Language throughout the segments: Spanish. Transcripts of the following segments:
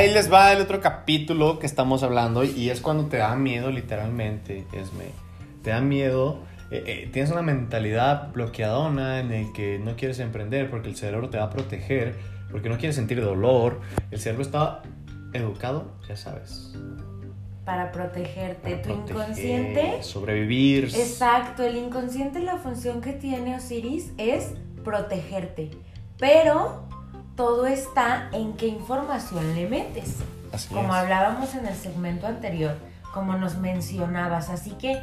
Ahí les va el otro capítulo que estamos hablando y es cuando te da miedo literalmente, Esme. Te da miedo, eh, eh, tienes una mentalidad bloqueadona en el que no quieres emprender porque el cerebro te va a proteger, porque no quieres sentir dolor. El cerebro está educado, ya sabes. Para protegerte. para tu proteger, inconsciente. Sobrevivir. Exacto, el inconsciente la función que tiene Osiris es protegerte. Pero todo está en qué información le metes. Así como es. hablábamos en el segmento anterior, como nos mencionabas. Así que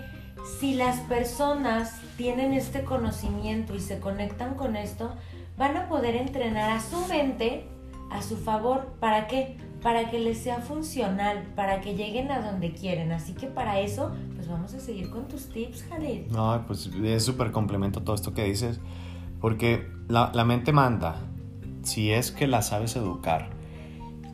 si las personas tienen este conocimiento y se conectan con esto, van a poder entrenar a su mente a su favor. ¿Para qué? Para que les sea funcional, para que lleguen a donde quieren. Así que para eso, pues vamos a seguir con tus tips, Jalil. No, pues es súper complemento todo esto que dices, porque la, la mente manda, si es que la sabes educar.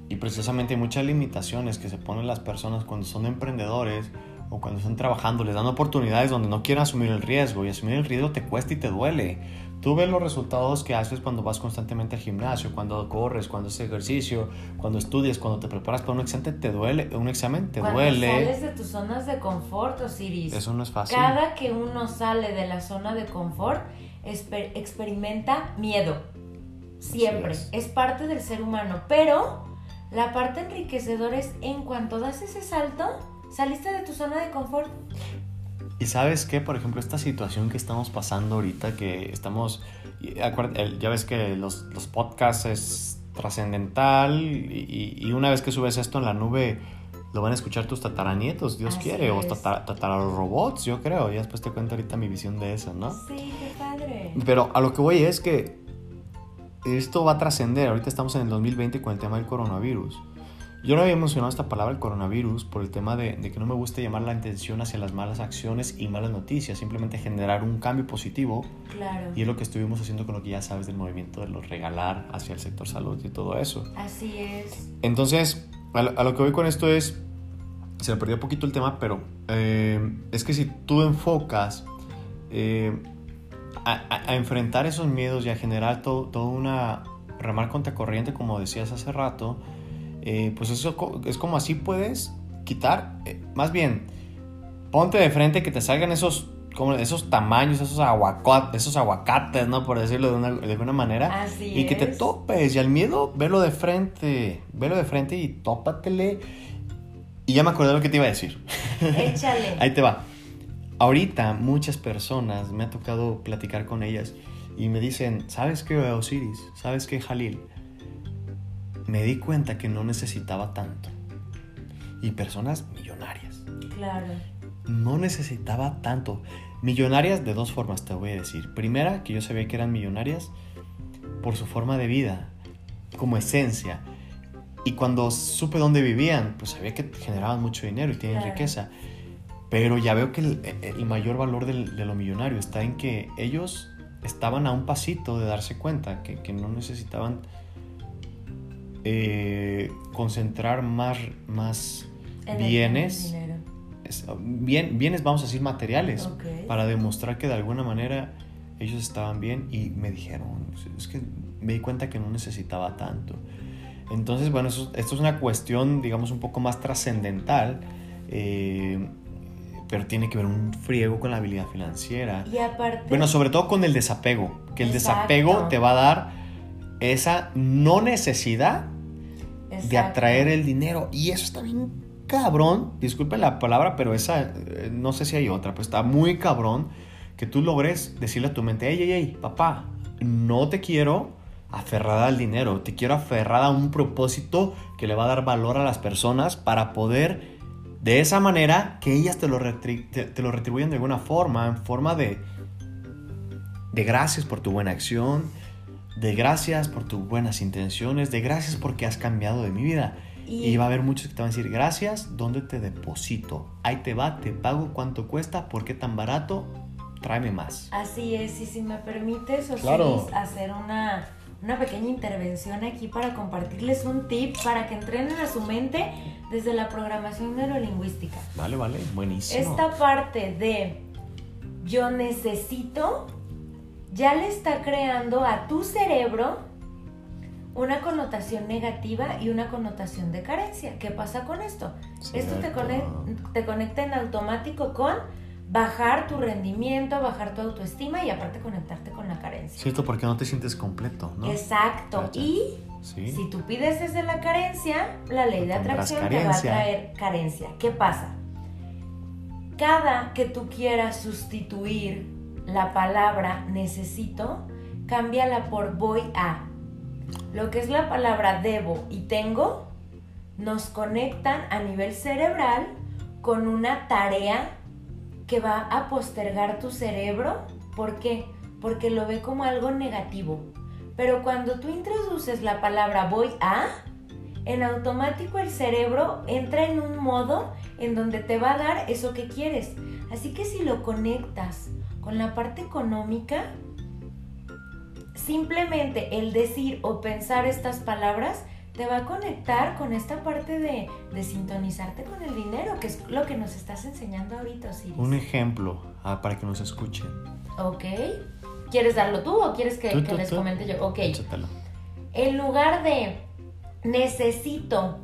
Y precisamente hay muchas limitaciones que se ponen las personas cuando son emprendedores o cuando están trabajando, les dan oportunidades donde no quieren asumir el riesgo y asumir el riesgo te cuesta y te duele. Tú ves los resultados que haces cuando vas constantemente al gimnasio, cuando corres, cuando haces ejercicio, cuando estudias, cuando te preparas para un examen, te duele, un examen te Cuando duele. sales de tus zonas de confort, Osiris. Eso no es fácil. Cada que uno sale de la zona de confort, experimenta miedo. Siempre. Es. parte del ser humano. Pero la parte enriquecedora es en cuanto das ese salto, saliste de tu zona de confort. Y sabes qué, por ejemplo, esta situación que estamos pasando ahorita, que estamos, ya ves que los, los podcasts es trascendental y, y una vez que subes esto en la nube, lo van a escuchar tus tataranietos, Dios Así quiere, o es. tatara- tatararobots, yo creo, y después te cuento ahorita mi visión de eso, ¿no? Sí, qué padre. Pero a lo que voy es que esto va a trascender. Ahorita estamos en el 2020 con el tema del coronavirus. Yo no había mencionado esta palabra, el coronavirus, por el tema de, de que no me gusta llamar la atención hacia las malas acciones y malas noticias, simplemente generar un cambio positivo. Claro. Y es lo que estuvimos haciendo con lo que ya sabes del movimiento de los regalar hacia el sector salud y todo eso. Así es. Entonces, a lo, a lo que voy con esto es, se me perdió un poquito el tema, pero eh, es que si tú enfocas eh, a, enfrentar esos miedos y a generar todo, toda una remar contra corriente, como decías hace rato, eh, pues eso es como así puedes quitar, eh, más bien, ponte de frente que te salgan esos, como esos tamaños, esos, aguacates, esos aguacates, ¿no? Por decirlo de, una- de alguna manera. Así Y que te es. topes. Y al miedo, velo de frente. Velo de frente y tópatele. Y ya me acordé de lo que te iba a decir. Échale. Ahí te va. Ahorita muchas personas, me ha tocado platicar con ellas y me dicen, ¿sabes qué, Osiris? ¿Sabes qué, Jalil? Me di cuenta que no necesitaba tanto. Y personas millonarias. Claro. No necesitaba tanto. Millonarias de dos formas, te voy a decir. Primera, que yo sabía que eran millonarias por su forma de vida, como esencia. Y cuando supe dónde vivían, pues sabía que generaban mucho dinero y tienen Claro. riqueza. Pero ya veo que el, el mayor valor del- de lo millonario está en que ellos estaban a un pasito de darse cuenta que, que no necesitaban eh, concentrar más, más el- bienes es- bien, bienes, vamos a decir, materiales, Ok. para demostrar que de alguna manera ellos estaban bien y me dijeron, es que me di cuenta que no necesitaba tanto. Entonces, bueno, eso- esto es una cuestión, digamos, un poco más trascendental, eh, pero tiene que ver un friego con la habilidad financiera. Y aparte. Bueno, sobre todo con el desapego, que el Exacto. desapego te va a dar esa no necesidad de atraer el dinero. Y eso está bien cabrón. Disculpen la palabra, pero esa, eh, no sé si hay otra, pero está muy cabrón que tú logres decirle a tu mente, hey, hey, hey, papá, no te quiero aferrada al dinero, te quiero aferrada a un propósito que le va a dar valor a las personas para poder, de esa manera, que ellas te lo, te, te lo retribuyan de alguna forma, en forma de, de gracias por tu buena acción, de gracias por tus buenas intenciones, de gracias porque has cambiado de mi vida. Y- Y, va a haber muchos que te van a decir, gracias, ¿dónde te deposito? Ahí te va, te pago cuánto cuesta, ¿por qué tan barato? Tráeme más. Así es, y si me permites, Claro. hacer una, una pequeña intervención aquí para compartirles un tip para que entrenen a su mente desde la programación neurolingüística. Vale, vale, buenísimo. Esta parte de yo necesito ya le está creando a tu cerebro una connotación negativa y una connotación de carencia. ¿Qué pasa con esto? Esto te, te conecta en automático con bajar tu rendimiento, bajar tu autoestima y aparte conectarte con la carencia. Cierto, porque no te sientes completo, ¿no? Exacto. Y si tú pides desde la carencia, la ley de atracción te va a traer carencia. ¿Qué pasa? Cada que tú quieras sustituir la palabra necesito, cámbiala por voy a. Lo que es la palabra debo y tengo nos conectan a nivel cerebral con una tarea que va a postergar tu cerebro. ¿Por qué? Porque lo ve como algo negativo. Pero cuando tú introduces la palabra voy a, en automático el cerebro entra en un modo en donde te va a dar eso que quieres. Así que si lo conectas con la parte económica, simplemente el decir o pensar estas palabras te va a conectar con esta parte de, sintonizarte con el dinero, que es lo que nos estás enseñando ahorita, Osiris. Un ejemplo ah, para que nos escuchen. Ok. ¿Quieres darlo tú o quieres que, les comente yo? Ok. En lugar de necesito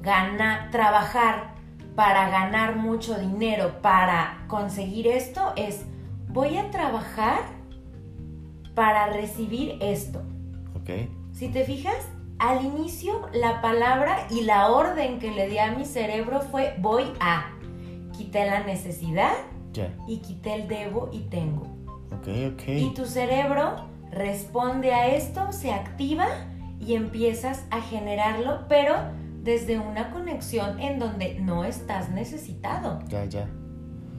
ganar, trabajar para ganar mucho dinero, para conseguir esto, es voy a trabajar para recibir esto. Ok. Si te fijas, al inicio la palabra y la orden que le di a mi cerebro fue voy a. Quité la necesidad y quité el debo y tengo. Okay, okay. Y tu cerebro responde a esto, se activa y empiezas a generarlo, pero desde una conexión en donde no estás necesitado. Ya, ya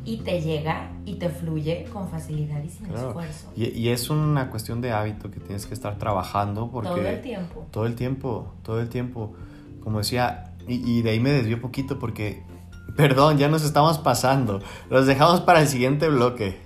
y te llega y te fluye con facilidad y sin esfuerzo. Y, es una cuestión de hábito que tienes que estar trabajando porque... Todo el tiempo. Todo el tiempo, todo el tiempo. Como decía, y, de ahí me desvió poquito porque, perdón, ya nos estamos pasando. Los dejamos para el siguiente bloque.